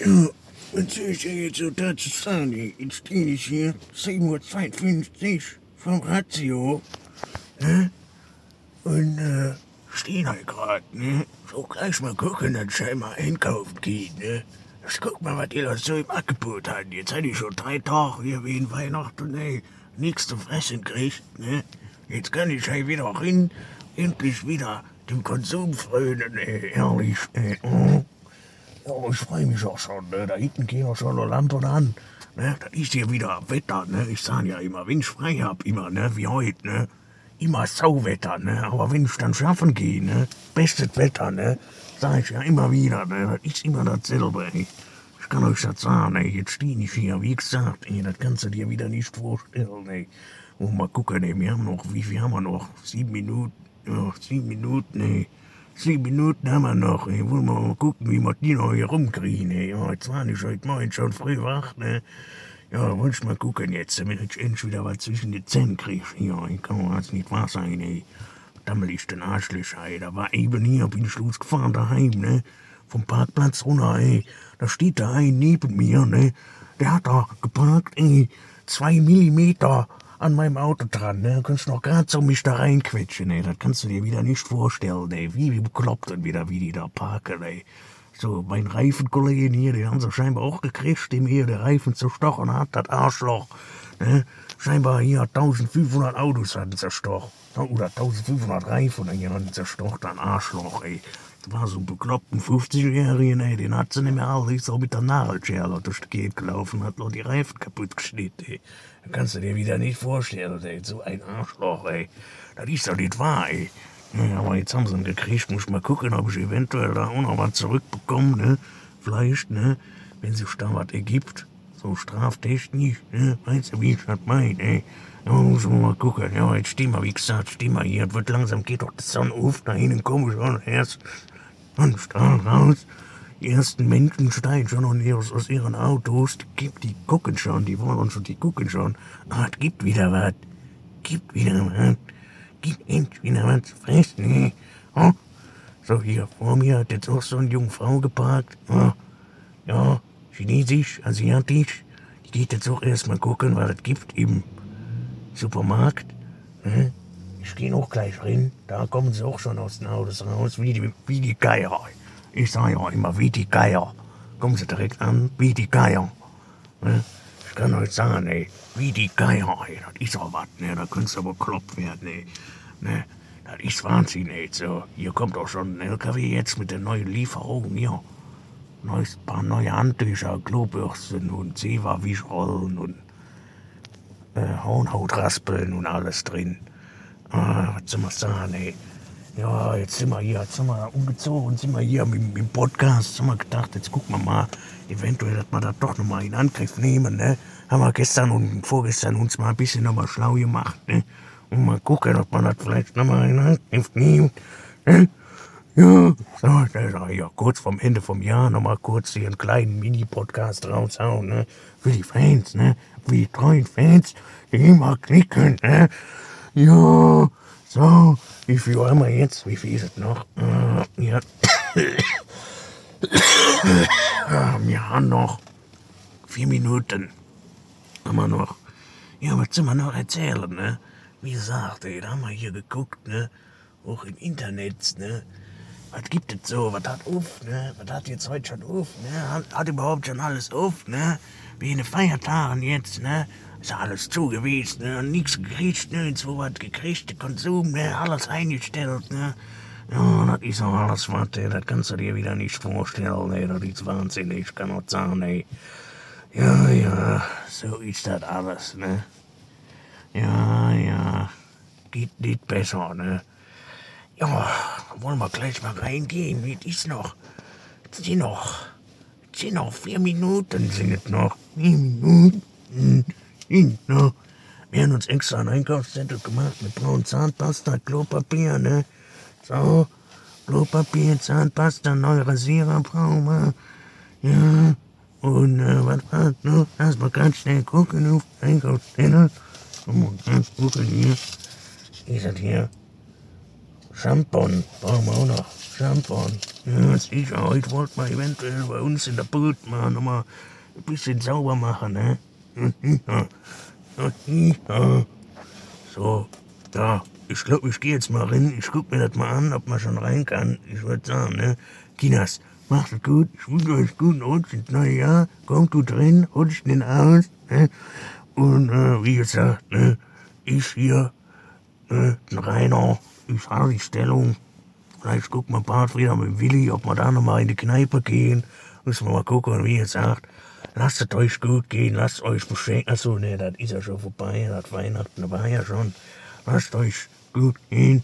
Ja, soll ich jetzt so dazu sagen? Jetzt stehe ich hier, 7.52 Uhr vom Ratio, ne? Und, äh, stehen halt grad, ne? So gleich mal gucken, dass ich einmal einkaufen gehe, ne? Ich guck mal, was ihr da so im Angebot habt. Jetzt hatte ich schon drei Tage hier wegen Weihnachten, ey, nichts zu fressen kriegt, ne? Jetzt kann ich halt wieder rein, endlich wieder dem Konsum frönen, ey, ehrlich, ey. Oh. Ja, ich freue mich auch schon, ne? Da hinten gehen auch schon Lampen an. Ne? Das ist hier wieder Wetter, ne? Ich sag ja immer, wenn ich frei hab, immer, ne? Wie heute, ne? Immer Sauwetter, ne? Aber wenn ich dann schaffen gehe, ne? Bestes Wetter, ne? Sag ich ja immer wieder, ne? Das ist immer dasselbe, ey. Ich kann euch das sagen, ey. Jetzt stehe ich hier, wie gesagt, ey. Das kannst du dir wieder nicht vorstellen, ey. Und mal gucken, ey. Wir haben noch, wie viel haben wir noch? Sieben Minuten, ja, sieben Minuten, ey. Sieben Minuten haben wir noch. Wollen wir mal gucken, wie wir die noch hier rumkriegen, ey. Ja, jetzt war ich heute Morgen schon früh wach, ne? Ja, wollte ich mal gucken jetzt, damit ich endlich wieder was zwischen den Zähnen krieg. Ja, ich kann jetzt nicht wahr sein, ey. Dammel ich den Arschlöcher, ey. Da war eben hier, bin ich losgefahren daheim, ne? Vom Parkplatz runter, ey. Da steht da ein neben mir, ne? Der hat da geparkt, ey. Zwei Millimeter an meinem Auto dran, ne? Kannst noch grad so mich da reinquetschen, ey. Das kannst du dir wieder nicht vorstellen, ey. Wie, wie bekloppt und wieder, wie die da parken, ey. So, mein Reifenkollegen hier, den haben sie scheinbar auch gekriegt, dem hier der Reifen zerstochen hat, das Arschloch. Ne? Scheinbar hier 1500 Autos hatten zerstochen. Oder 1500 Reifen hier hatten zerstochen, ein Arschloch, ey. Das war so ein bekloppten 50-Jährigen, ey, den hat sie nicht mehr alle, ist auch mit der Nagelschere durch die Gegend gelaufen, hat noch die Reifen kaputt geschnitten, ey. Das kannst du dir wieder nicht vorstellen, ey, so ein Arschloch, ey. Das ist doch nicht wahr, ey. Ja, aber jetzt haben sie ihn gekriegt. Muss mal gucken, ob ich eventuell da auch noch was zurückbekomme, ne? Vielleicht, ne? Wenn sich da was ergibt. So straftechnisch, ne? Weißt du, wie ich das meine, ey? Ja, muss man mal gucken. Ja, jetzt stehen wir, wie gesagt, stehen wir hier. Es wird langsam, geht doch die Sonne auf. Da hinten komme ich schon erst und Strahl raus. Die ersten Menschen steigen schon aus, ihren- aus ihren Autos. Die, die gucken schon, die wollen schon, die gucken schon. Ah, es gibt wieder was. Gibt wieder was. Gibt endlich wieder was zu fressen? Oh. So, hier vor mir hat jetzt auch so eine junge Frau geparkt. Ja, ja chinesisch, asiatisch. Die geht jetzt auch erstmal gucken, was es gibt im Supermarkt. Ne? Ich gehe auch gleich rein. Da kommen sie auch schon aus den Autos raus, wie die, wie die Geier. Ich sage ja immer, wie die Geier. Kommen sie direkt an, wie die Geier. Ne? Ich kann euch sagen, ey, wie die Geier, ey, das ist auch was, ne? Da könntest du aber kloppt werden, ey. Ne? Das ist Wahnsinn, ey. So, hier kommt auch schon ein LKW jetzt mit der neuen Lieferung, hier. Neues paar neue Handtücher, Klobürsten und Zewa-Wischrollen und äh, Hornhautraspeln und alles drin. Ah, was soll man sagen, ey? Ja, jetzt sind wir hier, jetzt sind wir umgezogen, sind wir hier mit, dem Podcast, haben wir gedacht, jetzt gucken wir mal, eventuell, dass wir das doch nochmal in Angriff nehmen, ne? Haben wir gestern und vorgestern uns mal ein bisschen nochmal schlau gemacht, ne? Und mal gucken, ob man das vielleicht nochmal in Angriff nimmt, ne? Ja, so, auch ja kurz vom Ende vom Jahr nochmal kurz hier einen kleinen Mini-Podcast raushauen, ne? Für die Fans, ne? Für die treuen Fans, die immer klicken, ne? Ja, so, wie viel haben wir jetzt? Wie viel ist es noch? Äh, ja. Wir haben noch vier Minuten. Haben wir noch. Ja, was soll man noch erzählen, ne? Wie gesagt, ey, da haben wir hier geguckt, ne? Auch im Internet, ne? Was gibt es so? Was hat auf, ne? Was hat jetzt heute schon auf, ne? Hat, hat überhaupt schon alles auf, ne? Wie in den Feiertagen jetzt, ne? Ist alles zu gewesen, ne? Nichts gekriegt, ne? Jetzt wo was gekriegt, der Konsum, ne? Alles eingestellt, ne? Ja, das ist auch alles was, ey. Das kannst du dir wieder nicht vorstellen, ey. Das ist wahnsinnig, kann auch sagen, ey. Ja, ja, so ist das alles, ne? Ja, ja, geht nicht besser, ne? Ja, wollen wir gleich mal reingehen, wie ist noch? Sind noch, sind noch vier Minuten, sind es noch. Vier Minuten sind. Wir haben uns extra einen Einkaufszettel gemacht mit braunen Zahnpasta, Klopapier, ne? So, Klopapier, Zahnpasta, neue Rasierer brauchen wir. Ja, und äh, was war noch? Lass mal ganz schnell gucken auf den Einkaufszettel. Komm mal ganz gucken hier. Ist das hier? Schampon brauchen wir auch noch. Schampon. Ja, sicher. Heute wollten wir eventuell bei uns in der Boot mal nochmal ein bisschen sauber machen, ne? So, ja. Ich glaube, ich gehe jetzt mal rein. Ich guck mir das mal an, ob man schon rein kann. Ich würde sagen, ne? Kinas, macht es gut. Ich wünsche euch guten Rutsch ins neue Jahr. Kommt gut rein, rutscht den aus. Ne? Und äh, wie gesagt, ne? Ich hier, ne? Ein Rainer. Ich habe die Stellung. Vielleicht gucken wir bald wieder mit Willi, ob wir da nochmal in die Kneipe gehen. Müssen wir mal gucken, wie ihr sagt. Lasst es euch gut gehen, lasst euch beschenken. Achso, ne, das ist ja schon vorbei. Das Weihnachten war ja schon. Lasst euch gut gehen.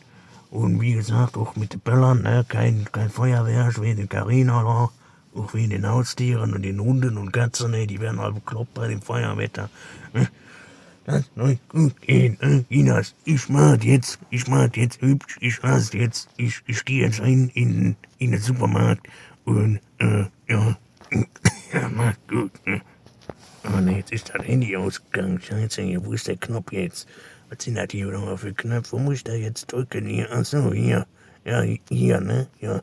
Und wie gesagt, auch mit den Böllern, ne, kein, kein Feuerwerk wie den Carina da. Auch wie den Haustieren und den Hunden und Katzen, ne, die werden halt bekloppt bei dem Feuerwetter. Ne? Lasst euch gut gehen, ne? Inas, ich mach jetzt, ich mach jetzt hübsch, ich weiß jetzt, ich, ich gehe jetzt rein in, in den Supermarkt und, äh, ja, ja, macht gut, ne? Oh ne, jetzt ist das Handy ausgegangen. Scheiße, hier, wo ist der Knopf jetzt? Was sind das hier nochmal für Knöpfe? Wo muss ich da jetzt drücken? Hier, achso, hier. Ja, hier, ne? Ja.